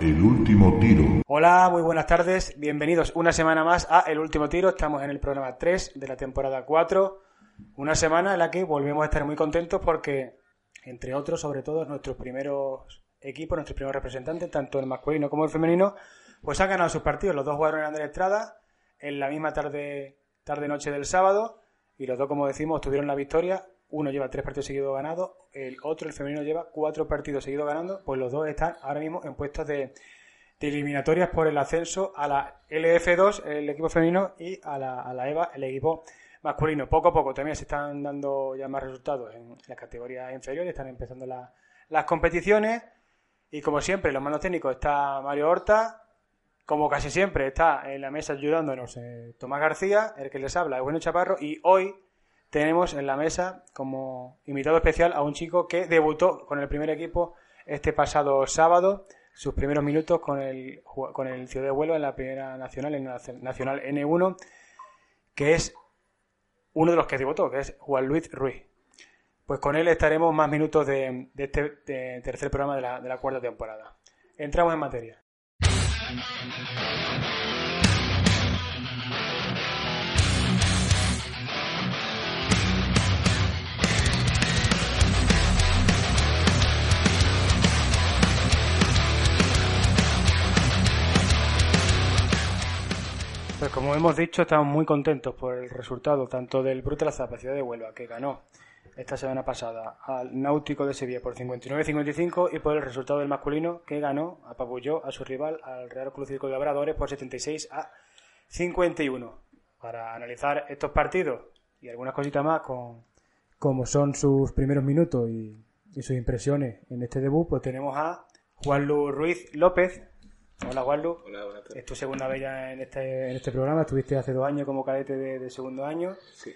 El último tiro. Hola, muy buenas tardes. Bienvenidos una semana más a El último tiro. Estamos en el programa 3 de la temporada 4. Una semana en la que volvemos a estar muy contentos porque, entre otros, sobre todo, nuestros primeros equipos, nuestros primeros representantes, tanto el masculino como el femenino, pues han ganado sus partidos. Los dos jugaron en Andrés Estrada en la misma tarde, tarde-noche del sábado y los dos, como decimos, tuvieron la victoria. Uno lleva tres partidos seguidos ganados, el otro, el femenino, lleva cuatro partidos seguidos ganando, pues los dos están ahora mismo en puestos de, de eliminatorias por el ascenso a la LF2, el equipo femenino, y a la, a la EVA, el equipo masculino. Poco a poco también se están dando ya más resultados en las categorías inferiores, están empezando la- las competiciones. Y como siempre, en los mandos técnicos está Mario Horta, como casi siempre está en la mesa ayudándonos eh, Tomás García, el que les habla Bueno Chaparro, y hoy tenemos en la mesa como invitado especial a un chico que debutó con el primer equipo este pasado sábado, sus primeros minutos con el, con el Ciudad de Huelva en la primera nacional, en la nacional N1, que es uno de los que debutó, que es Juan Luis Ruiz. Pues con él estaremos más minutos de, este tercer programa de la, de la cuarta temporada. Entramos en materia. Pues como hemos dicho, estamos muy contentos por el resultado tanto del Brutal Zappa Ciudad de Huelva, que ganó esta semana pasada al Náutico de Sevilla por 59-55 y por el resultado del masculino, que ganó, apabulló a su rival, al Real Club Cívico de Labradores, por 76 a 51. Para analizar estos partidos y algunas cositas más, con, como son sus primeros minutos y, y sus impresiones en este debut, pues tenemos a Juan Luis Ruiz López. Hola, Juan Luis. Hola, buenas tardes. Es tu segunda vez ya en este, en este programa. Estuviste hace dos años como cadete de, de segundo año. Sí.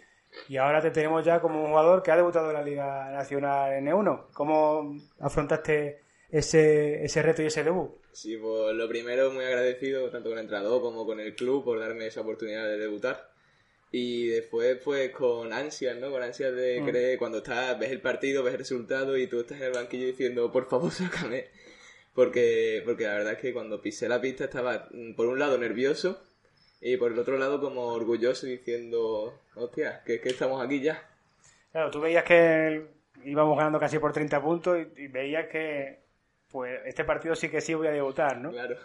Y ahora te tenemos ya como un jugador que ha debutado en la Liga Nacional N1. ¿Cómo afrontaste ese, ese reto y ese debut? Sí, pues lo primero, muy agradecido tanto con el entrenador como con el club por darme esa oportunidad de debutar. Y después, pues con ansias, ¿no? Con ansias de Mm. querer, cuando estás, ves el partido, ves el resultado y tú estás en el banquillo diciendo, por favor, sácame. Porque, porque la verdad es que cuando pisé la pista estaba, mm, por un lado, nervioso y por el otro lado, como orgulloso diciendo, hostia, que es que estamos aquí ya. Claro, tú veías que íbamos ganando casi por 30 puntos y, y veías que pues este partido sí que sí voy a debutar, ¿no? Claro.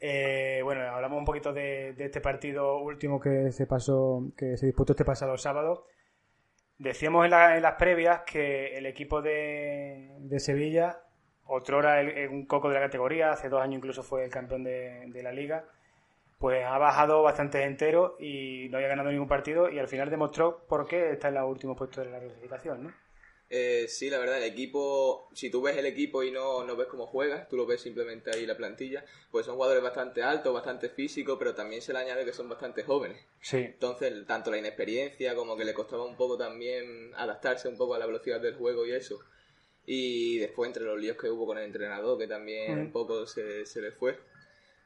Eh, bueno, hablamos un poquito de, de este partido último que se pasó, que se disputó este pasado sábado. Decíamos en, la- en las previas que el equipo de, de Sevilla, otrora el, el- un coco de la categoría, hace dos años incluso fue el campeón de, de la liga, pues ha bajado bastante entero y no había ganado ningún partido y al final demostró por qué está en los últimos puestos de la clasificación, ¿no? Eh, sí, la verdad, el equipo, si tú ves el equipo y no, no ves cómo juegas, tú lo ves simplemente ahí la plantilla, pues son jugadores bastante altos, bastante físicos, pero también se le añade que son bastante jóvenes. Sí. Entonces, tanto la inexperiencia como que le costaba un poco también adaptarse un poco a la velocidad del juego y eso. Y después, entre los líos que hubo con el entrenador, que también Mm. un poco se, se le fue,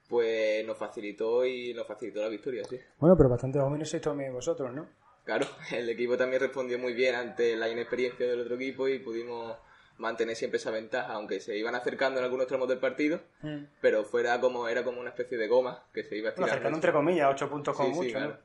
pues nos facilitó y nos facilitó la victoria, sí. Bueno, pero bastante jóvenes sois también vosotros, ¿no? Claro, el equipo también respondió muy bien ante la inexperiencia del otro equipo y pudimos mantener siempre esa ventaja, aunque se iban acercando en algunos tramos del partido, pero fuera como era como una especie de goma que se iba Bueno, estirando. acercando entre comillas, ocho puntos Sí, sí, mucho.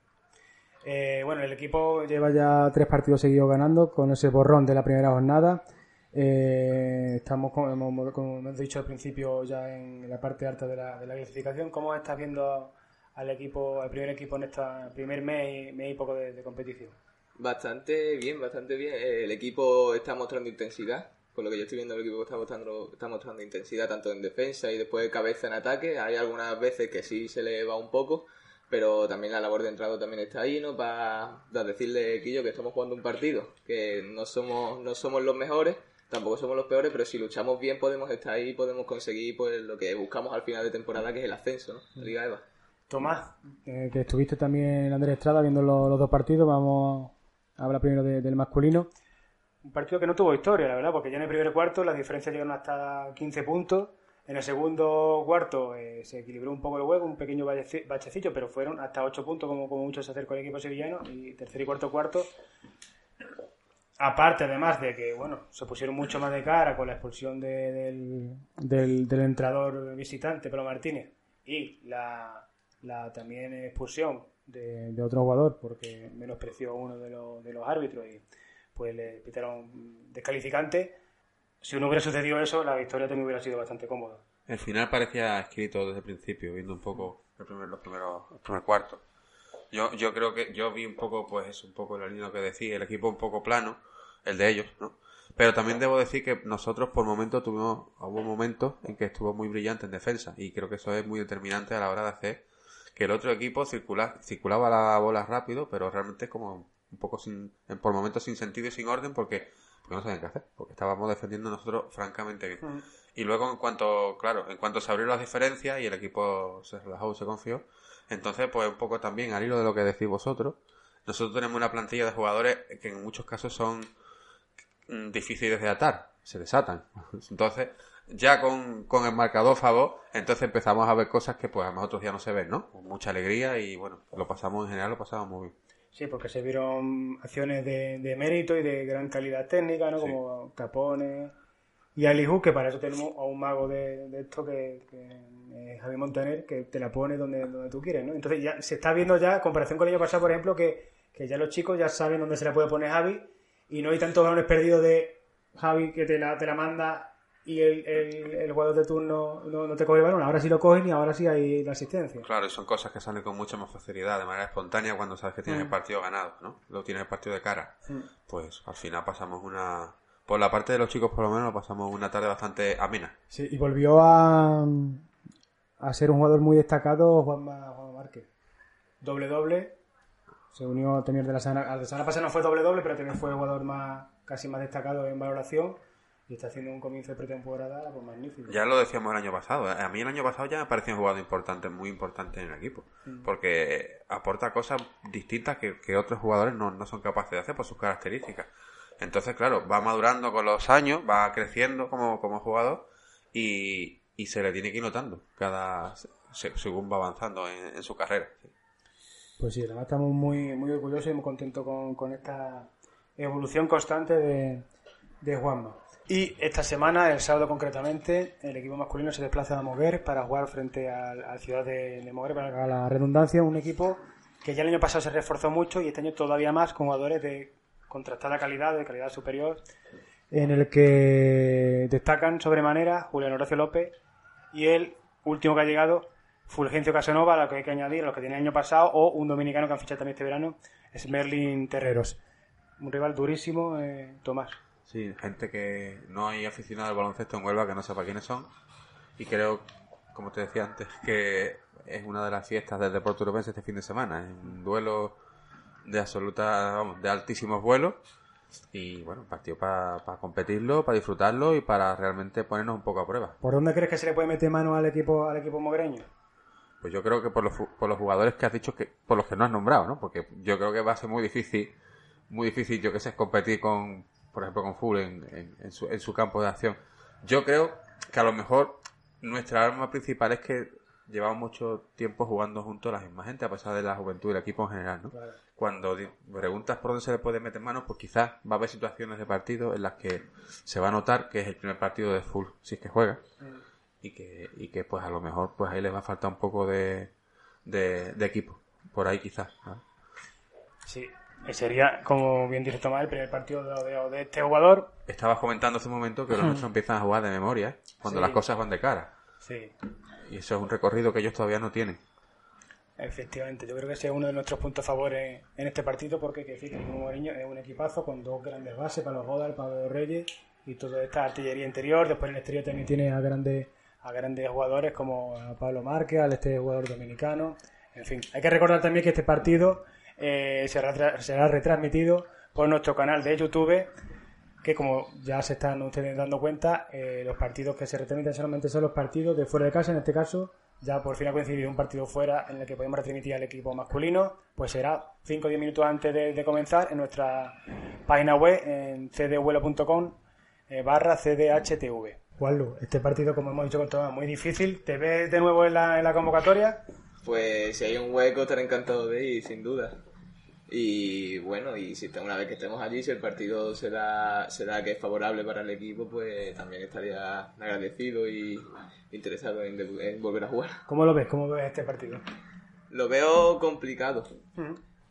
Eh, bueno, el equipo lleva ya tres partidos seguidos ganando con ese borrón de la primera jornada. Eh, estamos, como, como- como hemos dicho al principio, ya en la parte alta de la, de la clasificación. ¿Cómo estás viendo al equipo, al primer equipo en este primer mes y, mes y poco de, competición? Bastante bien, bastante bien. El equipo está mostrando intensidad, por lo que yo estoy viendo el equipo está mostrando, está mostrando intensidad tanto en defensa y después de cabeza en ataque. Hay algunas veces que sí se le va un poco, pero también la labor de entrado también está ahí, ¿no? Para, decirle, Quillo, que estamos jugando un partido, que no somos, no somos los mejores, tampoco somos los peores, pero si luchamos bien podemos estar ahí y podemos conseguir pues lo que buscamos al final de temporada, que es el ascenso, ¿no? Liga EVA. Tomás, eh, que estuviste también en Andrés Estrada viendo los, dos partidos, vamos a hablar primero del masculino. Un partido que no tuvo historia, la verdad, porque ya en el primer cuarto las diferencias llegaron hasta 15 puntos. En el segundo cuarto eh, se equilibró un poco el juego, un pequeño bachecillo, pero fueron hasta 8 puntos, como, como mucho se acercó el equipo sevillano. Y tercer y cuarto cuarto Aparte, además de que, bueno, se pusieron mucho más de cara con la expulsión del, del, entrador visitante, Pedro Martínez, y la, la también expulsión de, otro jugador porque menospreció a uno de los, árbitros y pues le pitaron descalificante. Si no hubiera sucedido eso, la victoria también hubiera sido bastante cómoda. El final parecía escrito desde el principio, viendo un poco los primeros, el primer cuarto. Yo, yo creo que yo vi un poco, pues es un poco la línea que decía, el equipo un poco plano, el de ellos, ¿no? Pero también debo decir que nosotros por momentos tuvimos, hubo momentos en que estuvo muy brillante en defensa y creo que eso es muy determinante a la hora de hacer que el otro equipo circula, circulaba la bola rápido, pero realmente como un poco sin, por momentos sin sentido y sin orden porque, no sabían qué hacer, porque estábamos defendiendo nosotros francamente bien. Y luego en cuanto, claro, en cuanto se abrieron las diferencias y el equipo se relajó, se confió, entonces pues un poco también al hilo de lo que decís vosotros, nosotros tenemos una plantilla de jugadores que en muchos casos son Mm, difíciles de atar, se desatan. Entonces, ya con, con el marcador favor, entonces empezamos a ver cosas que pues a nosotros ya no se ven, ¿no? Con mucha alegría y bueno, lo pasamos en general, lo pasamos muy bien. Sí, porque se vieron acciones de, de mérito y de gran calidad técnica, ¿no? Como Capone y Alihu, que para eso tenemos a un mago de, de esto que, que es Javi Montaner, que te la pone donde, donde tú quieres, ¿no? Entonces ya se está viendo ya, en comparación con el año pasado, por ejemplo, que, que ya los chicos ya saben dónde se le puede poner Javi y no hay tantos balones perdidos de Javi que te la, te la manda y el, el, jugador de turno no, te coge el balón. Ahora sí lo cogen y ahora sí hay la asistencia. Claro, y son cosas que salen con mucha más facilidad, de manera espontánea, cuando sabes que tienes el mm. partido ganado, ¿no? Lo tienes el partido de cara. Mm. Pues al final pasamos una. Por la parte de los chicos, por lo menos, pasamos una tarde bastante amena. Sí, y volvió a, a ser un jugador muy destacado Juanma, Juan Márquez. Doble doble, se unió a tener de la semana, la semana pasada no fue doble doble, pero también fue el jugador más casi más destacado en valoración y está haciendo un comienzo de pretemporada pues magnífico. Ya lo decíamos el año pasado, ¿eh? a mí el año pasado ya me pareció un jugador importante, muy importante en el equipo, porque aporta cosas distintas que, que otros jugadores no, no, son capaces de hacer por sus características. Entonces, claro, va madurando con los años, va creciendo como, como jugador y, y se le tiene que ir notando cada según va avanzando en, su carrera. Pues sí, además estamos muy, muy orgullosos y muy contentos con, esta evolución constante de, de Juanma. Y esta semana, el sábado concretamente, el equipo masculino se desplaza a Moguer para jugar frente al, la ciudad de, de, Moguer, para la redundancia, un equipo que ya el año pasado se reforzó mucho y este año todavía más con jugadores de contrastada calidad, de calidad superior, en el que destacan sobremanera Julián Horacio López y el último que ha llegado, Fulgencio Casanova, lo que hay que añadir, lo que tiene el año pasado, o un dominicano que han fichado también este verano, es Merlin Terreros. Un rival durísimo, eh, Tomás. Sí, gente que no hay aficionado al baloncesto en Huelva que no sepa quiénes son. Y creo, como te decía antes, que es una de las fiestas del deporte europeo este fin de semana. Es un duelo de absoluta, vamos, de altísimos vuelos. Y bueno, partido para competirlo, para disfrutarlo y para realmente ponernos un poco a prueba. ¿Por dónde crees que se le puede meter mano al equipo, al equipo mogreño? Pues yo creo que por los, por los jugadores que has dicho, que por los que no has nombrado, ¿no? Porque yo creo que va a ser muy difícil, muy difícil, yo que sé, competir con, por ejemplo, con Full en, en, su, en su campo de acción. Yo creo que a lo mejor nuestra arma principal es que llevamos mucho tiempo jugando juntos la misma gente, a pesar de la juventud del equipo en general, ¿no? Cuando preguntas por dónde se le puede meter manos, pues quizás va a haber situaciones de partido en las que se va a notar que es el primer partido de full, si es que juega. Mm y que, y que pues a lo mejor pues ahí les va a faltar un poco de, de, equipo, por ahí quizás. Sí, sería, como bien dice Tomás, el primer partido de, de este jugador. Estabas comentando hace un momento que los nuestros empiezan a jugar de memoria, cuando las cosas van de cara. Sí. Y eso es un recorrido que ellos todavía no tienen. Efectivamente, yo creo que ese es uno de nuestros puntos a favor en, este partido porque que, es un equipazo con dos grandes bases para los Godal, para los Reyes y toda esta artillería interior. Después en el exterior también tiene a grandes, a grandes jugadores como a Pablo Márquez, al este jugador dominicano. En fin, hay que recordar también que este partido eh, será, será retransmitido por nuestro canal de YouTube que como ya se están ustedes dando cuenta, eh, los partidos que se retransmiten solamente son los partidos de fuera de casa, en este caso, ya por fin ha coincidido un partido fuera en el que podemos retransmitir al equipo masculino, pues será 5 o 10 minutos antes de, de comenzar en nuestra página web en cdvuelo.com eh, barra cdhtv. Juanlu, este partido, como hemos dicho con Tomás, muy difícil. ¿Te ves de nuevo en la, en la convocatoria? Pues si hay un hueco estaré encantado de ir, sin duda. Y bueno, y si una vez que estemos allí, si el partido será, será que es favorable para el equipo, pues también estaría agradecido y interesado en, en volver a jugar. ¿Cómo lo ves? ¿Cómo ves este partido? Lo veo complicado.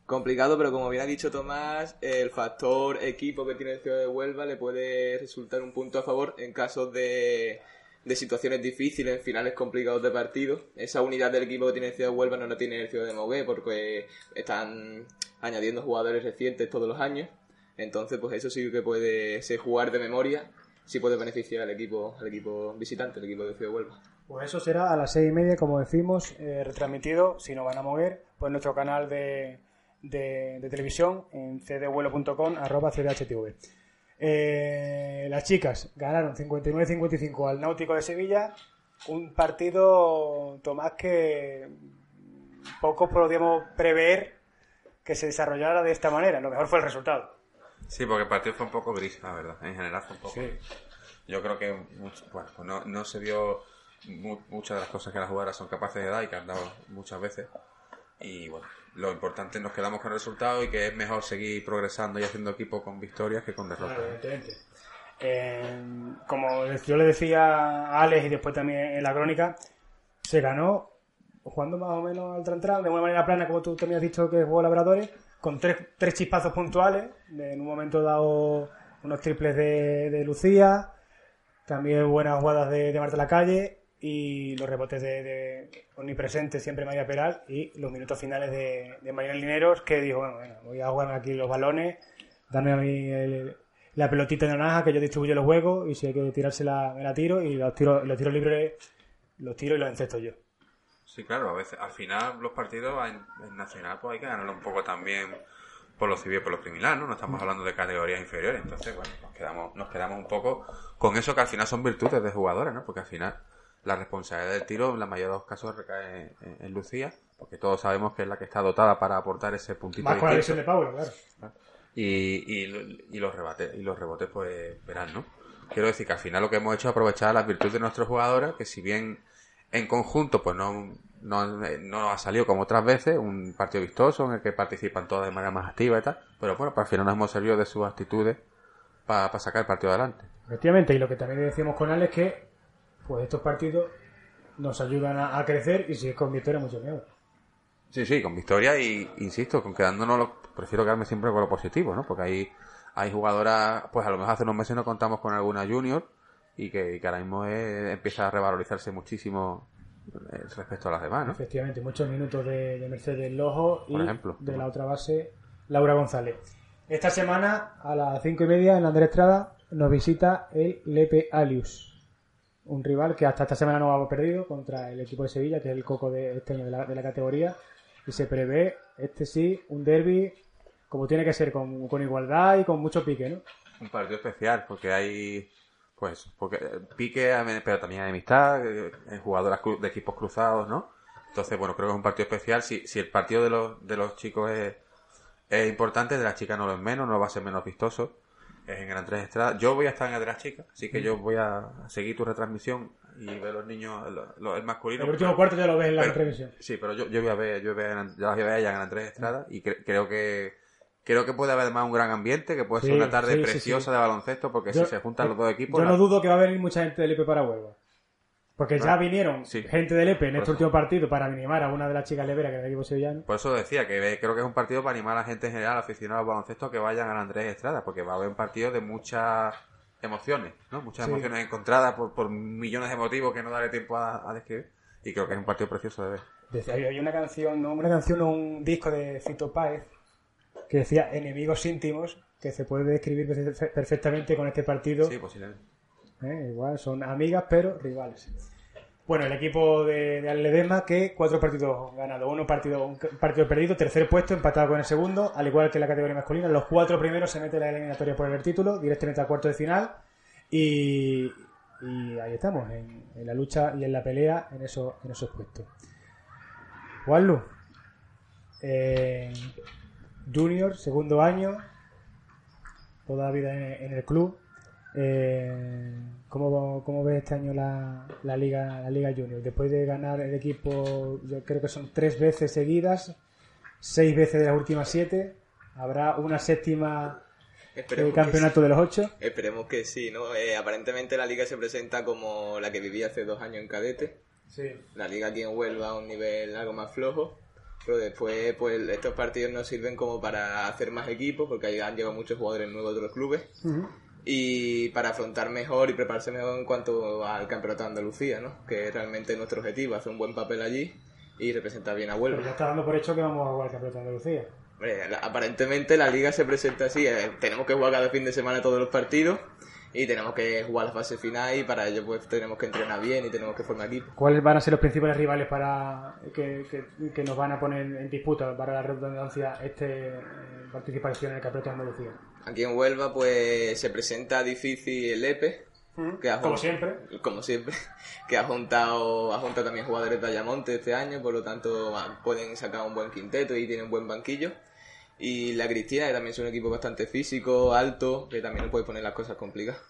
Complicado, pero como bien ha dicho Tomás, el factor equipo que tiene el Ciudad de Huelva le puede resultar un punto a favor en casos de, de situaciones difíciles, finales complicados de partido. Esa unidad del equipo que tiene el Ciudad de Huelva no la tiene el Ciudad de Mogué porque están añadiendo jugadores recientes todos los años. Entonces, pues eso sí que puede ser jugar de memoria, sí puede beneficiar al equipo, al equipo visitante, al equipo de Ciudad de Huelva. Pues eso será a las seis y media, como decimos, eh, retransmitido, si no van a mover, pues nuestro canal de, de, televisión en cdvuelo.com, arroba cdhtv. Eh, las chicas ganaron 59-55 al Náutico de Sevilla, un partido, Tomás, que pocos podíamos prever que se desarrollara de esta manera. Lo mejor fue el resultado. Sí, porque el partido fue un poco gris, la verdad. En general fue un poco Sí. Yo creo que bueno, pues no, no se vio mu- muchas de las cosas que las jugadoras son capaces de dar y que han dado muchas veces. Y bueno, lo importante nos quedamos con el resultado y que es mejor seguir progresando y haciendo equipo con victorias que con derrotas. evidentemente. Eh, como yo le decía a Alex y después también en la crónica, se ganó jugando más o menos al tran de una manera plana, como tú también has dicho que jugó Labradores, con tres, tres chispazos puntuales, en un momento dado unos triples de, de Lucía, también buenas jugadas de, de Marta Lacalle y los rebotes de, de omnipresente siempre María Peral y los minutos finales de, de Lineros que dijo, bueno, venga, voy a jugarme aquí los balones, darme a mí el- la pelotita de naranja que yo distribuyo los juegos y si hay que tirársela me la tiro y los tiros, los tiros libres los tiro y los encesto yo. Sí, claro, a veces, al final los partidos en, Nacional pues hay que ganarlo un poco también por lo civil por lo criminal, ¿no? No estamos hablando de categorías inferiores, entonces, bueno, nos quedamos, nos quedamos un poco con eso que al final son virtudes de jugadores, ¿no? Porque al final la responsabilidad del tiro en la mayoría de los casos recae en, en Lucía, porque todos sabemos que es la que está dotada para aportar ese puntito Más con la lesión de Pablo, claro. y, y, y los rebates y los rebotes pues verán no quiero decir que al final lo que hemos hecho es aprovechar las virtudes de nuestros jugadores que si bien en conjunto pues no no, no ha salido como otras veces un partido vistoso en el que participan todas de manera más activa y tal pero bueno pues al final nos hemos servido de sus actitudes para sacar el partido adelante. Efectivamente, y lo que también decíamos con Alex es que pues estos partidos nos ayudan a, a crecer y si es con victoria mucho mejor. Sí, sí, con victoria y, insisto, con quedándonos, lo- prefiero quedarme siempre con lo positivo, ¿no? Porque hay, hay jugadoras, pues a lo mejor hace unos meses no contamos con alguna junior y que, y que ahora mismo es- empieza a revalorizarse muchísimo eh, respecto a las demás, ¿no? Efectivamente, muchos minutos de, de Mercedes Lojo y Por ejemplo. de la otra base, Laura González. Esta semana, a las cinco y media, en la Andrés Estrada, nos visita el Lepe Alius. Un rival que hasta esta semana no ha perdido contra el equipo de Sevilla, que es el coco de este año de la, categoría. Y se prevé, este sí, un derby como tiene que ser, con, con igualdad y con mucho pique, ¿no? Un partido especial, porque hay, pues, porque eh, pique, pero también hay amistad, eh, en jugadoras de equipos cruzados, ¿no? Entonces, bueno, creo que es un partido especial. Si, si el partido de los, de los chicos es, es importante, de las chicas no lo es menos, no va a ser menos vistoso. Es en Gran Tres Estrada. Yo voy a estar en el de las chicas, así que yo voy a seguir tu retransmisión y ver los niños, lo- lo- el masculino. El último cuarto ya lo ves en la Pero- televisión. Sí, pero yo, yo voy a ver, yo voy a ver, ya las voy a ver allá en Gran Tres Estrada y cre- creo que creo que puede haber además un gran ambiente, que puede ser Sí, una tarde sí, preciosa sí. de baloncesto, porque Yo- si se juntan los dos equipos, Yo la- no dudo que va a venir mucha gente del EPE para Huelva. Porque ya Ah, vinieron sí. gente del EPE en Por este eso. último partido para animar a una de las chicas leveras que es del equipo sevillano. Por eso decía que creo que es un partido para animar a la gente en general, aficionados al baloncesto, a que vayan a Andrés Estrada, porque va a haber un partido de muchas emociones, ¿no? Muchas Sí. emociones encontradas por, por millones de motivos que no daré tiempo a, a describir. Y creo que es un partido precioso de ver. Decía, hay una canción, ¿no? una canción un disco de Fito Páez que decía enemigos íntimos que se puede describir perfe- perfectamente con este partido. Sí, posiblemente. ¿Eh? Igual son amigas, pero rivales. Bueno, el equipo de, de que cuatro partidos ganados, uno partido, un partido perdido, tercer puesto, empatado con el segundo, al igual que la categoría masculina. Los cuatro primeros se meten en la eliminatoria por el título, directamente a cuarto de final. Y, ahí estamos, en, la lucha y en la pelea en, esos en esos puestos. Juanlu, eh, Junior, segundo año, toda la vida en el club. Eh, ¿cómo, cómo ves este año la, la liga la liga junior? Después de ganar el equipo, yo creo que son tres veces seguidas, seis veces de las últimas siete, habrá una séptima Esperemos eh, que campeonato de los ocho. Esperemos que sí, ¿no? Eh, aparentemente la liga se presenta como la que vivía hace dos años en cadete. Sí. La liga aquí en Huelva a un nivel algo más flojo. Pero después, pues estos partidos nos sirven como para hacer más equipos, porque han llegado muchos jugadores nuevos de otros clubes. Y para afrontar mejor y prepararse mejor en cuanto al campeonato de Andalucía, ¿no? Que es realmente nuestro objetivo, hacer un buen papel allí y representar bien a Pero ya Huelva. está dando por hecho que vamos a jugar el campeonato de Andalucía. Hombre, la- aparentemente la liga se presenta así, eh, tenemos que jugar cada fin de semana todos los partidos y tenemos que jugar la fase final y para ello pues tenemos que entrenar bien y tenemos que formar equipo. ¿Cuáles van a ser los principales rivales para que, que- que nos van a poner en disputa para la redundancia este eh, participación en el campeonato de Andalucía? Aquí en Huelva pues se presenta difícil el EPE, que ha Como siempre. como siempre, que ha juntado, ha juntado también jugadores de Ayamonte este año, por lo tanto ah, pueden sacar un buen quinteto y tienen un buen banquillo. Y la Cristina, que también es un equipo bastante físico, alto, que también puede poner las cosas complicadas.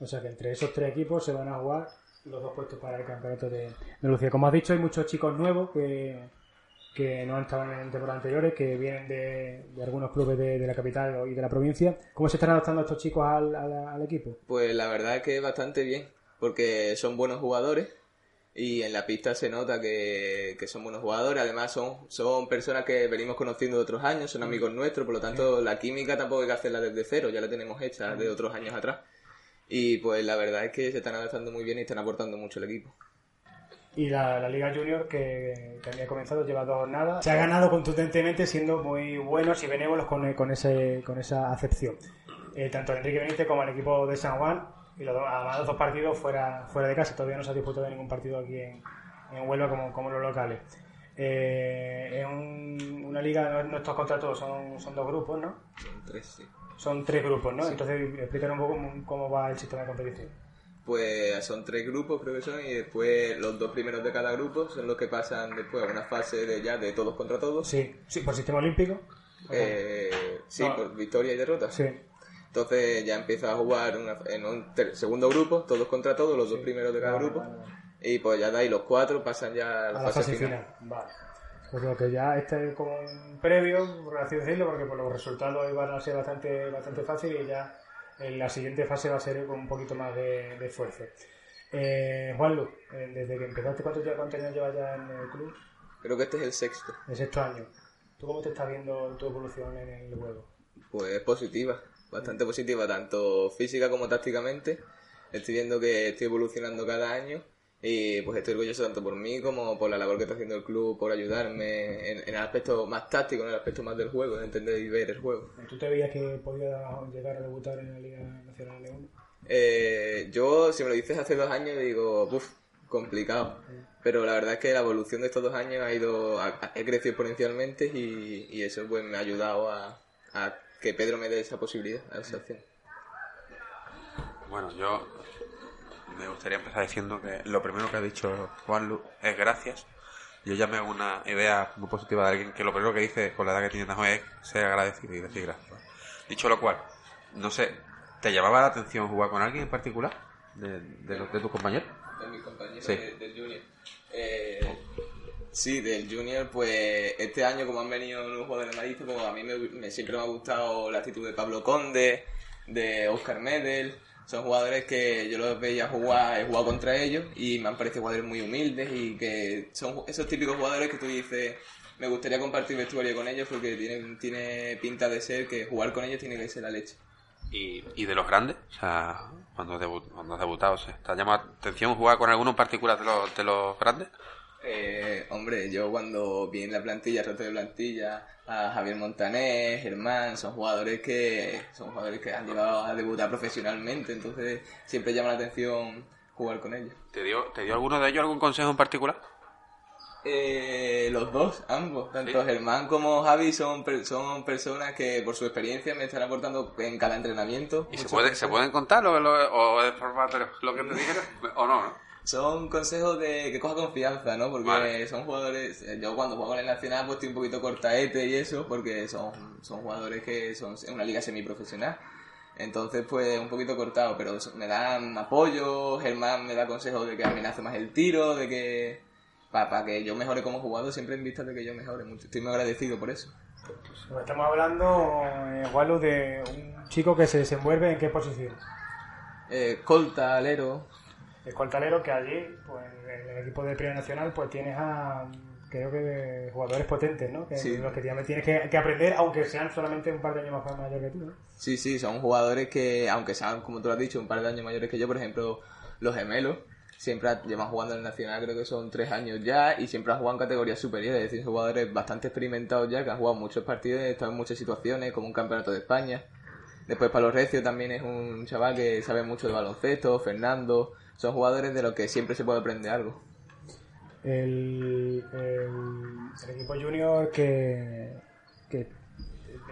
O sea que entre esos tres equipos se van a jugar los dos puestos para el campeonato de Andalucía. Como has dicho, hay muchos chicos nuevos que, que no han estado en temporadas anteriores, que vienen de, de algunos clubes de, de la capital y de la provincia. ¿Cómo se están adaptando estos chicos al, al- al equipo? Pues la verdad es que bastante bien, porque son buenos jugadores y en la pista se nota que, que son buenos jugadores. Además son, son personas que venimos conociendo de otros años, son amigos nuestros, por lo tanto la química tampoco hay que hacerla desde cero, ya la tenemos hecha de otros años atrás. Y pues la verdad es que se están adaptando muy bien y están aportando mucho al equipo. Y la, la Liga Junior, que también ha comenzado, lleva dos jornadas. Se ha ganado contundentemente siendo muy buenos y benévolos con, con, ese, con esa acepción. Eh, tanto el Enrique Benítez como el equipo de San Juan, y los dos, además los dos partidos fuera, fuera de casa. Todavía no se ha disputado ningún partido aquí en, en Huelva como, como los locales. Eh, es un- una liga, no, no es todos contra todos, son, son dos grupos, ¿no? Son tres, sí. Son tres grupos, ¿no? Entonces, explícanos un poco cómo, cómo va el sistema de competición. Pues son tres grupos creo que son y después los dos primeros de cada grupo son los que pasan después a una fase de ya de todos contra todos. Sí, sí, por sistema olímpico. Eh, sí, No. por victoria y derrota. Sí. Entonces ya empieza a jugar una- en un segundo grupo, todos contra todos, los dos primeros de cada Vale, grupo. vale, vale. Y pues ya de ahí los cuatro pasan ya a la, a la fase final. Vale. Pues lo que ya este es como un previo, por así decirlo, porque por los resultados van a ser bastante, bastante fáciles y ya la siguiente fase va a ser con un poquito más de, de esfuerzo. Eh, Juanlu, eh, desde que empezaste, ¿cuántos, cuántos años llevas ya en el club? Creo que este es el sexto. El sexto año. ¿Tú cómo te estás viendo tu evolución en el juego? Pues es positiva, bastante positiva, tanto física como tácticamente. Estoy viendo que estoy evolucionando cada año y pues estoy orgulloso tanto por mí como por la labor que está haciendo el club, por ayudarme en, en el aspecto más táctico, en el aspecto más del juego, en entender y ver el juego. ¿Tú te veías que podías llegar a debutar en la Liga Nacional de León? Eh, yo, si me lo dices hace dos años, digo, uff, complicado. Pero la verdad es que la evolución de estos dos años ha ido, ha- ha- he crecido exponencialmente y, y eso pues me ha ayudado a, a que Pedro me dé esa posibilidad, a esa opción. Bueno, yo me gustaría empezar diciendo que lo primero que ha dicho Juanlu es gracias. Yo ya me hago una idea muy positiva de alguien que lo primero que dice con la edad que tiene Tajo es ser agradecido y decir gracias. Dicho lo cual, no sé, ¿te llamaba la atención jugar con alguien en particular? ¿De, de, de tus compañeros? de mis compañeros Sí. de- del Junior. Eh, sí, del Junior, pues este año como han venido nuevos jugadores de Madrid, pues a mí me, me- siempre me ha gustado la actitud de Pablo Conde, de Oscar Medel. Son jugadores que yo los veía jugar, he jugado contra ellos y me han parecido jugadores muy humildes y que son esos típicos jugadores que tú dices, me gustaría compartir vestuario con ellos porque tienen, tiene pinta de ser que jugar con ellos tiene que ser la leche. ¿Y, y de los grandes? O sea, cuando, has debutado, ¿se ¿te ha llamado la atención jugar con alguno en particular de los, de los grandes? Eh, hombre, yo cuando vi en la plantilla, el resto de plantilla, a Javier Montaner, Germán, son jugadores que son jugadores que han llegado a debutar profesionalmente, entonces siempre llama la atención jugar con ellos. ¿Te dio, ¿Te dio alguno de ellos algún consejo en particular? Eh, los dos, ambos, tanto Germán como Javi son, son personas que por su experiencia me están aportando en cada entrenamiento. ¿Y se, puede, se pueden contar lo, lo- o es lo que te dijeron? ¿O no? no? Son consejos de que coja confianza, ¿no? Porque Vale. son jugadores. eh, Yo cuando juego en el Nacional, pues estoy un poquito cortaete y eso, porque son, son jugadores que son en una liga semiprofesional. Entonces, pues un poquito cortado, pero so- me dan apoyo. Germán me da consejos de que amenace más el tiro, de que. Para que yo mejore como jugador, siempre en vista de que yo mejore mucho. Estoy muy agradecido por eso. Pues estamos hablando, eh, Walu, de un chico que se desenvuelve en qué posición. Eh, Colta, alero. Escoltalero que allí, pues en el equipo de Primera Nacional, pues tienes a, creo que jugadores potentes, ¿no? Que Sí. los que tienes que, que aprender, aunque sean solamente un par de años más mayor que tú, ¿no? Sí, sí, son jugadores que, aunque sean, como tú lo has dicho, un par de años mayores que yo, por ejemplo, los gemelos, siempre llevan jugando en el Nacional, creo que son tres años ya, y siempre han jugado en categorías superiores, es decir, jugadores bastante experimentados ya, que han jugado muchos partidos, han estado en muchas situaciones, como un campeonato de España. Después, Pablo Recio también es un chaval que sabe mucho de baloncesto, Fernando, son jugadores de los que siempre se puede aprender algo. El, el, el equipo junior que, que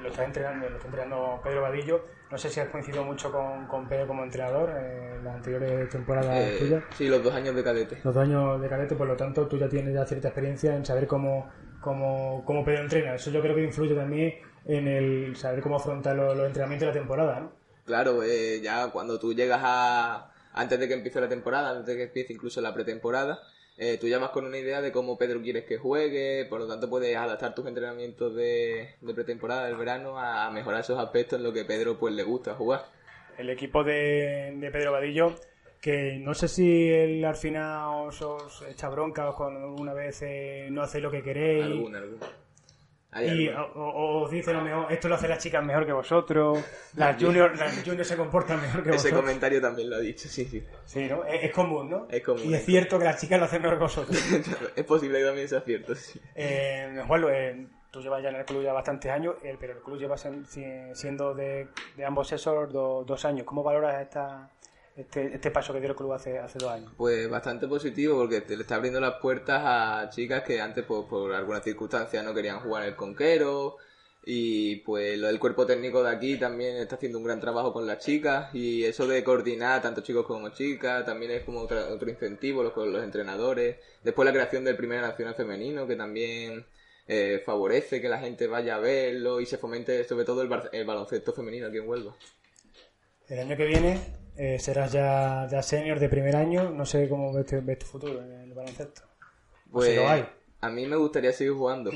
lo está entrenando, lo está entrenando Pedro Vadillo. No sé si has coincidido mucho con, con Pedro como entrenador en las anteriores temporadas Eh, tuyas. sí, los dos años de cadete. Los dos años de cadete, por lo tanto, tú ya tienes ya cierta experiencia en saber cómo, cómo, cómo Pedro entrena. Eso yo creo que influye también en el saber cómo afrontar los, los entrenamientos de la temporada, ¿no? Claro, eh, ya cuando tú llegas a... Antes de que empiece la temporada, antes de que empiece incluso la pretemporada, eh, tú llamas con una idea de cómo Pedro quieres que juegue, por lo tanto puedes adaptar tus entrenamientos de, de pretemporada del verano a, a mejorar esos aspectos en lo que Pedro pues le gusta jugar. El equipo de, de Pedro Vadillo, que no sé si él al final os, os echa bronca o con una vez eh, no hacéis lo que queréis. Alguna, alguna. Y alguna. o, o- os dice lo mejor, esto lo hacen las chicas mejor que vosotros, las juniors, las juniors se comportan mejor que Ese vosotros. comentario también lo ha dicho, sí, sí. Sí, ¿no? Es, es común, ¿no? Es común, Y es cierto que las chicas lo hacen mejor que vosotros. es posible que también sea cierto, sí. Eh, eh, tú llevas ya en el club ya bastantes años, eh, pero el club lleva siendo de, de ambos sexos do- dos años. ¿Cómo valoras esta, este, este paso que dio el club hace, hace dos años? Pues bastante positivo porque te le está abriendo las puertas a chicas que antes pues, por alguna circunstancia no querían jugar en el conquero y pues lo del cuerpo técnico de aquí también está haciendo un gran trabajo con las chicas y eso de coordinar tanto chicos como chicas también es como otra- otro incentivo los, los entrenadores. Después la creación del primer nacional femenino que también eh, favorece que la gente vaya a verlo y se fomente sobre todo el baloncesto femenino aquí en Huelva. El año que viene eh, serás ya, ya senior de primer año. No sé cómo ves, tu- ves tu futuro en el baloncesto. Pues si lo hay. a mí me gustaría seguir jugando.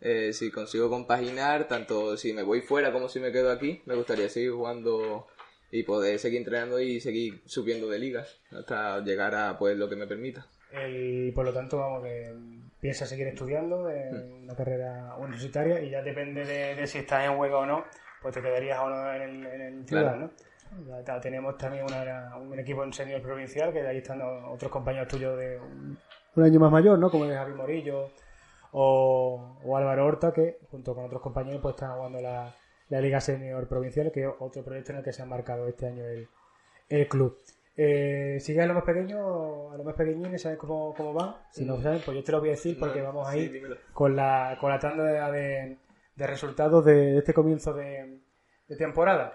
Eh, si consigo compaginar, tanto si me voy fuera como si me quedo aquí, me gustaría seguir jugando y poder seguir entrenando y seguir subiendo de ligas hasta llegar a pues lo que me permita. El- por lo tanto, vamos, que piensas seguir estudiando en una carrera universitaria y ya depende de, de si estás en Huelva o no, pues te quedarías o no en el, en el ciudad, Claro. ¿no? Ya tenemos también una- un equipo en senior provincial, que ahí están otros compañeros tuyos de un, un año más mayor, ¿no? Como es Javi Morillo o, o Álvaro Horta, que junto con otros compañeros pues están jugando la, la Liga Senior Provincial, que es otro proyecto en el que se ha marcado este año el, el club. Eh, ¿Sigues a los más pequeños, a los más pequeñines, sabes cómo, cómo van? Si no saben, pues yo te lo voy a decir porque vamos a ir con la, con la tanda de, de- de resultados de, de este comienzo de, de temporada.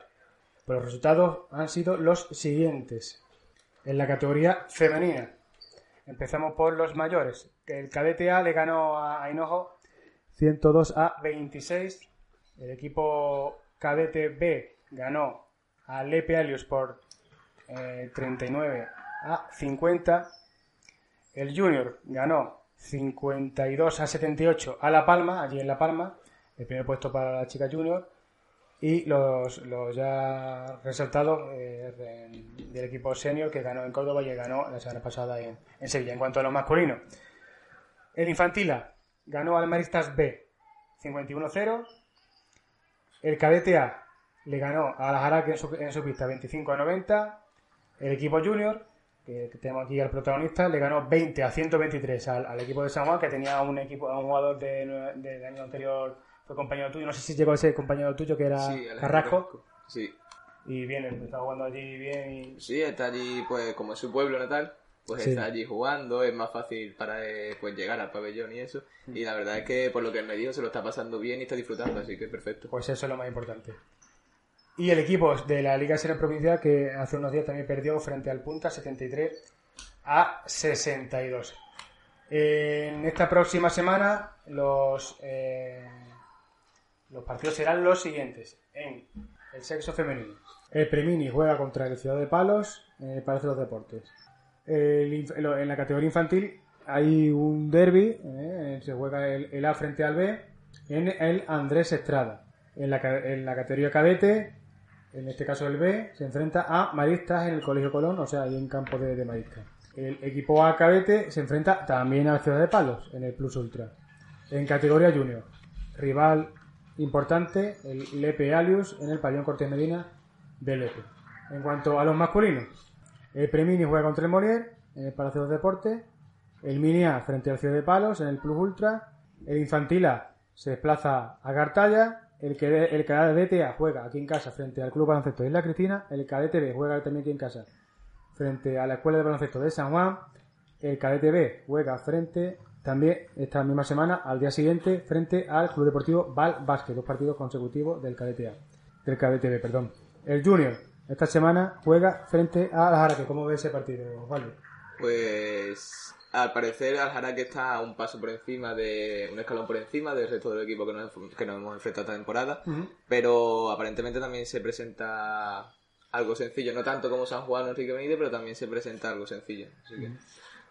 Pues los resultados han sido los siguientes. En la categoría femenina. Empezamos por los mayores. El cadete A le ganó a Hinojo 102 a 26. El equipo cadete B ganó a Lepe Alius por eh, 39 a 50. El Junior ganó 52 a 78 a La Palma, allí en La Palma. El primer puesto para la chica Junior. Y los, los ya resaltados eh, de- del equipo senior que ganó en Córdoba y ganó la semana pasada en, Sevilla. En cuanto a los masculinos, el Infantila ganó al Maristas B 51-0. El Cadete A le ganó a la en su, en su pista 25 a 90. El equipo Junior que, tenemos aquí al protagonista, le ganó 20 a 123 al, al equipo de San Juan, que tenía un equipo, un jugador de, de- del año anterior, fue compañero tuyo, no sé si llegó a ser compañero tuyo, que era Sí, Carrasco, Sí. y bien, está jugando allí bien y... Sí, está allí, pues como es su pueblo natal, pues Sí. está allí jugando, es más fácil para él pues, llegar al pabellón y eso. Y la verdad es que por lo que él me dijo se lo está pasando bien y está disfrutando, así que perfecto. Pues eso es lo más importante. Y el equipo de la Liga Senior Provincial, que hace unos días también perdió frente al Punta 73 a 62. En esta próxima semana los, eh, los partidos serán los siguientes. En el sexo femenino. El Premini juega contra el Ciudad de Palos en el Palacio de los Deportes. El en la categoría infantil hay un derby, eh, se juega el, el A frente al B en el Andrés Estrada. En la, categoría cadete, en este caso el B, se enfrenta a Maristas en el Colegio Colón, o sea, ahí en campo de, Maristas. El equipo A cadete se enfrenta también a la Ciudad de Palos en el Plus Ultra. En categoría junior, rival importante, el Lepe Alius en el pabellón Cortés Medina de Lepe. En cuanto a los masculinos, el Premini juega contra el Molière en el Palacio de Deportes. El Mini A frente al Ciudad de Palos en el Plus Ultra. El Infantil A se desplaza a Cartaya. El, el cadete A juega aquí en casa frente al Club Baloncesto de Isla Cristina. El cadete B juega también aquí en casa frente a la Escuela de Baloncesto de San Juan. El cadete B juega frente también esta misma semana, al día siguiente, frente al Club Deportivo Val Vázquez, dos partidos consecutivos del cadete A, del cadete B, perdón. El Junior esta semana juega frente a la Jaraque. ¿Cómo ve ese partido, Osvaldo? Pues al parecer Aljaraque está un paso por encima de un escalón por encima del resto del equipo que nos, que nos hemos enfrentado esta temporada, pero aparentemente también se presenta algo sencillo, no tanto como San Juan o Enrique Benítez, pero también se presenta algo sencillo. Así que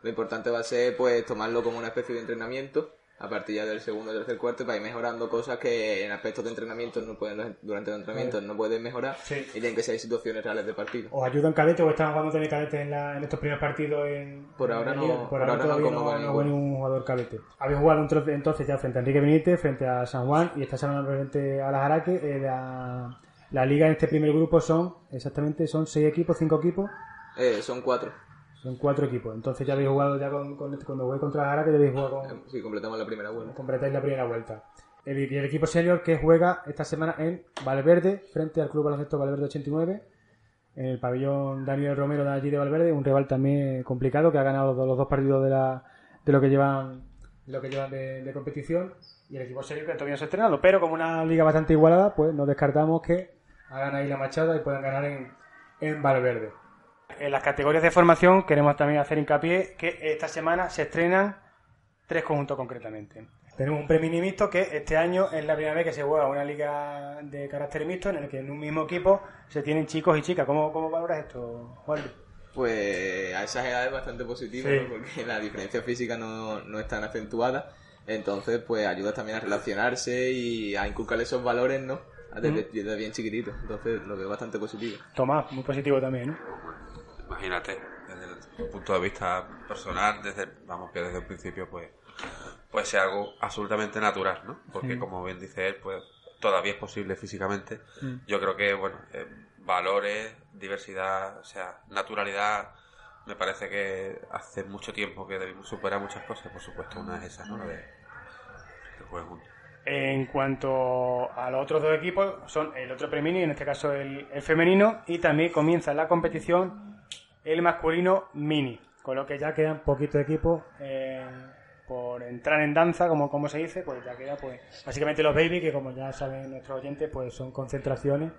lo importante va a ser pues tomarlo como una especie de entrenamiento a partir ya del segundo, tercer, cuarto para ir mejorando cosas que en aspectos de entrenamiento no pueden durante el entrenamiento no pueden mejorar Sí. y tienen que ser situaciones reales de partido. ¿Os ayuda en cadete o están jugando también cadete en, la- en estos primeros partidos? En, Por ahora en no- por Por ahora ahora no todavía no, no ningún jugador cadete. Habéis jugado entonces- entonces ya frente a Enrique Benítez, frente a San Juan y esta semana frente a la Jaraque. Eh, la, la liga en este primer grupo son, exactamente, son seis equipos, cinco equipos. Eh, son cuatro. Son cuatro equipos. Entonces ya habéis jugado ya con, con- cuando jugué contra la Jaraque, ya habéis jugado con, Si completamos la primera vuelta. completáis la primera vuelta. El, y el equipo senior que juega esta semana en Valverde, frente al Club Baloncesto Valverde 89, en el pabellón Daniel Romero de allí de Valverde, un rival también complicado que ha ganado los, dos partidos de, la, de lo que llevan de lo que llevan de, de competición y el equipo senior que todavía no se ha estrenado, pero como una liga bastante igualada, pues no descartamos que hagan ahí la machada y puedan ganar en, en Valverde. En las categorías de formación queremos también hacer hincapié que esta semana se estrenan tres conjuntos concretamente. Tenemos un premio mixto que este año es la primera vez que se juega una liga de carácter mixto en el que en un mismo equipo se tienen chicos y chicas. ¿Cómo, cómo valoras esto, Juan? Pues a esas edades bastante positivo, Sí. ¿no? porque la diferencia física no, no es tan acentuada. Entonces, pues ayuda también a relacionarse y a inculcar esos valores, ¿no? Desde, desde bien chiquitito. Entonces, lo veo bastante positivo. Tomás, muy positivo también, ¿no? Imagínate, desde el punto de vista personal, desde, vamos, que desde el principio, pues, puede ser algo absolutamente natural, ¿no? Porque como bien dice él, pues, todavía es posible físicamente. Yo creo que, bueno, eh, valores, diversidad, o sea, naturalidad, me parece que hace mucho tiempo que debemos superar muchas cosas, por supuesto, una es esa, ¿no? La de que jueguen juntos. En cuanto a los otros dos equipos, son el otro premio, en este caso el, el femenino, y también comienza la competición el masculino mini, con lo que ya quedan poquitos equipos eh, por entrar en danza, como, como se dice, pues ya queda pues básicamente los baby, que como ya saben nuestros oyentes, pues son concentraciones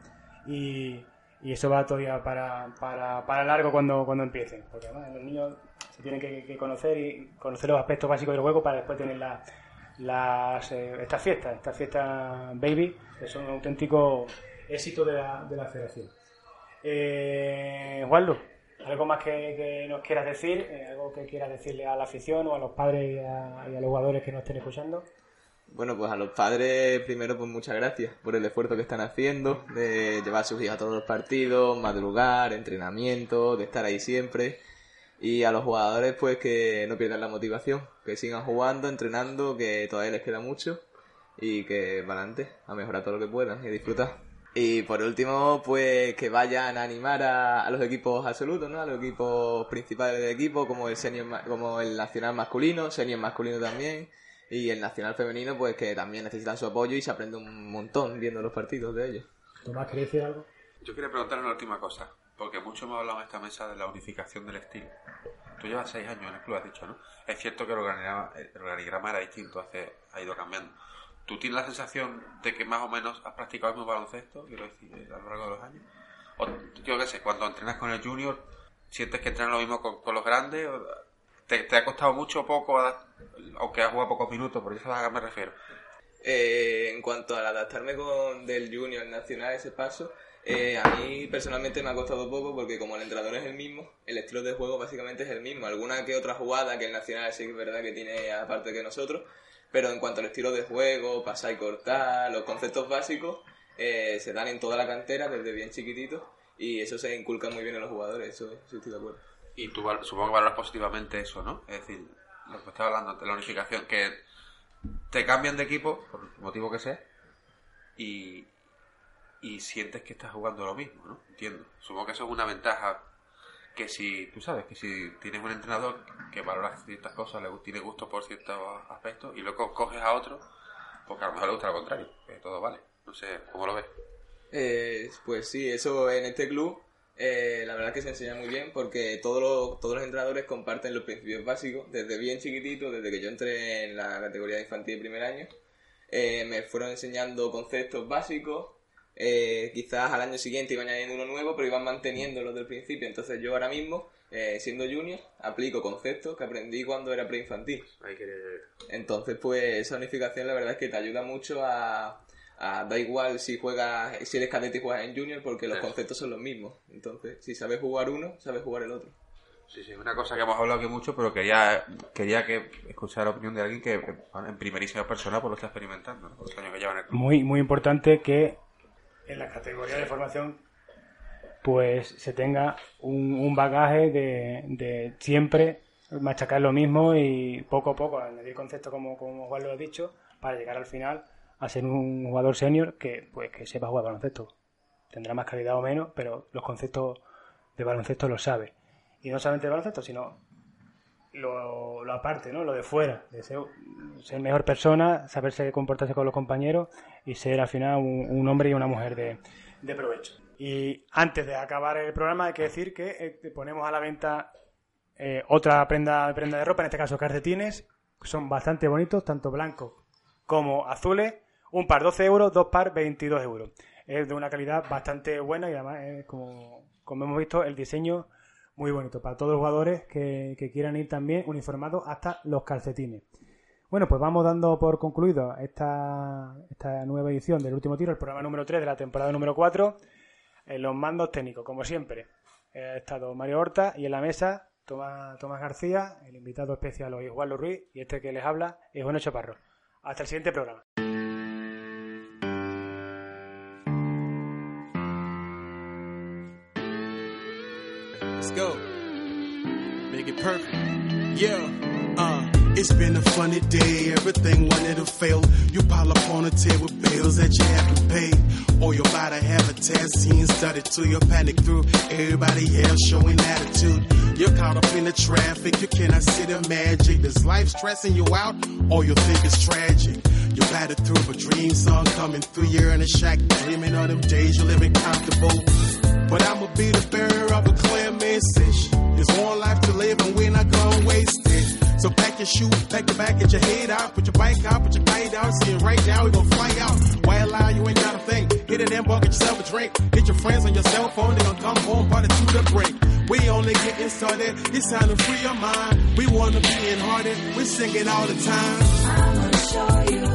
y, y eso va todavía para, para, para largo cuando, cuando empiecen, porque además los niños se tienen que, conocer y conocer los aspectos básicos del juego para después tener la, las, eh, estas fiestas, estas fiestas baby, que son un auténtico éxito de la, de la federación. Eh, ¿algo más que, nos quieras decir? Eh, ¿Algo que quieras decirle a la afición o a los padres y a, y a los jugadores que nos estén escuchando? Bueno, pues a los padres, primero, pues muchas gracias por el esfuerzo que están haciendo, de llevar a sus hijos a todos los partidos, madrugar, entrenamiento, de estar ahí siempre. Y a los jugadores, pues que no pierdan la motivación, que sigan jugando, entrenando, que todavía les queda mucho y que van adelante a mejorar todo lo que puedan y a disfrutar. Y por último, pues que vayan a animar a, a los equipos absolutos, ¿no? A los equipos principales del equipo, como el senior, ma- como el nacional masculino, senior masculino también, y el nacional femenino, pues que también necesitan su apoyo y se aprende un montón viendo los partidos de ellos. Tomás, ¿queréis decir algo? Yo quería preguntar una última cosa, porque mucho hemos hablado en esta mesa de la unificación del estilo. Tú llevas seis años en el club, has dicho, ¿no? Es cierto que el organigrama, el organigrama era distinto, hace, ha ido cambiando. ¿Tú tienes la sensación de que más o menos has practicado el mismo baloncesto, quiero decir, a lo largo de los años? O, yo qué sé, cuando entrenas con el junior, ¿sientes que entrenas lo mismo con, los grandes? ¿O ¿Te, ha costado mucho o poco, aunque has jugado pocos minutos? Por eso a qué me refiero. Eh, en cuanto al adaptarme con del junior al nacional, ese paso, eh, a mí personalmente me ha costado poco porque como el entrenador es el mismo, el estilo de juego básicamente es el mismo. Alguna que otra jugada que el nacional sí es verdad que tiene aparte que nosotros, pero en cuanto al estilo de juego, pasar y cortar, los conceptos básicos, eh, se dan en toda la cantera desde bien chiquititos y eso se inculca muy bien en los jugadores, eso estoy de acuerdo. Y tú supongo que valoras positivamente eso, ¿no? Es decir, lo que estás hablando de la unificación, que te cambian de equipo, por el motivo que sea, y, y sientes que estás jugando lo mismo, ¿no? Entiendo. Supongo que eso es una ventaja que si, tú sabes, que si tienes un entrenador que valora ciertas cosas, le tiene gusto por ciertos aspectos, y luego coges a otro, porque a lo mejor le gusta lo contrario, que todo vale. No sé, ¿cómo lo ves? Eh, pues sí, eso en este club eh, la verdad que se enseña muy bien porque todos los, todos los entrenadores comparten los principios básicos. Desde bien chiquitito, desde que yo entré en la categoría infantil de primer año, eh, me fueron enseñando conceptos básicos. Eh, quizás al año siguiente iban añadiendo uno nuevo, pero iban manteniendo los del principio. Entonces yo ahora mismo, eh, siendo junior, aplico conceptos que aprendí cuando era preinfantil. Entonces, pues esa unificación la verdad es que te ayuda mucho a, a- da igual si juegas, si eres cadete y juegas en junior, porque los conceptos son los mismos. Entonces, si sabes jugar uno, sabes jugar el otro. Sí, sí, es una cosa que hemos hablado aquí mucho, pero quería, quería que escuchar la opinión de alguien que bueno, en primerísima persona pues lo está experimentando, ¿no? por los años que lleva en el club. Muy, muy importante que en la categoría de formación pues se tenga un, un bagaje de, de siempre machacar lo mismo y poco a poco añadir conceptos como, como Juan lo ha dicho para llegar al final a ser un jugador senior que pues que sepa jugar baloncesto. Tendrá más calidad o menos, pero los conceptos de baloncesto los sabe. Y no solamente de baloncesto, sino lo, lo aparte, ¿no? Lo de fuera, de ser, mejor persona, saberse comportarse con los compañeros y ser al final un, hombre y una mujer de, de provecho. Y antes de acabar el programa hay que decir que eh, ponemos a la venta eh, otra prenda, prenda de ropa, en este caso calcetines, son bastante bonitos, tanto blancos como azules, un par 12 euros, dos par 22 euros. Es de una calidad bastante buena y además como, como hemos visto el diseño muy bonito para todos los jugadores que, quieran ir también uniformados hasta los calcetines. Bueno, pues vamos dando por concluido esta, esta nueva edición del último tiro, el programa número 3 de la temporada número 4. En los mandos técnicos, como siempre, ha estado Mario Horta y en la mesa Tomás, Tomás García, el invitado especial hoy Juan Ruiz y este que les habla es Bueno Chaparro. Hasta el siguiente programa. Go. Make it perfect. Yeah. Uh, it's been a funny day, everything wanted to fail. You pile up on a table bills that you haven't paid. Or you're about to have a test scene started to you panic through. Everybody else showing attitude. You're caught up in the traffic, you cannot see the magic. Does life stressing you out, or you think it's tragic? You're battered through a dream song coming through. You're in a shack, dreaming of them days you're living comfortable. But I'ma be the bearer of a clear message. There's one life to live and we're not gonna waste it. So pack your shoes, pack your bag, get your head out, put your bike out, put your kite out, see it right now, we gon' fly out. Why lie, you ain't got a thing. Hit it and get yourself a drink. Hit your friends on your cell phone, they gon' come home, party to the break. We only getting started, it's time to free your mind. We wanna be in hearted, we sing it all the time. I'ma show you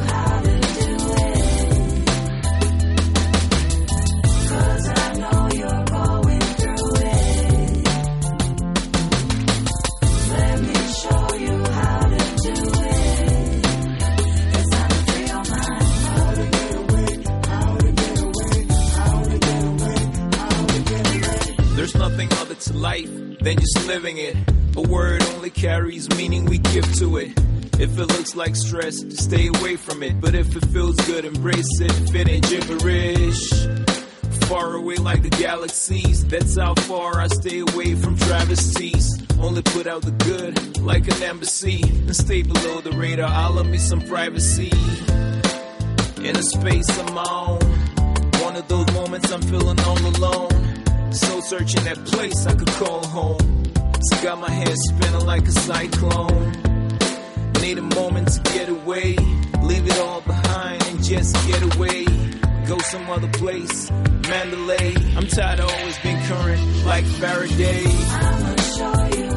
life than just living it. A word only carries meaning we give to it. If it looks like stress, stay away from it. But if it feels good, embrace it. If it ain't gibberish, far away like the galaxies. That's how far I stay away from travesties. Only put out the good like an embassy and stay below the radar. I'll love me some privacy in a space of my own. One of those moments I'm feeling all alone. So searching that place I could call home. So got my head spinning like a cyclone. Need a moment to get away, leave it all behind and just get away. Go some other place, Mandalay. I'm tired of always being current like Faraday. I'ma show you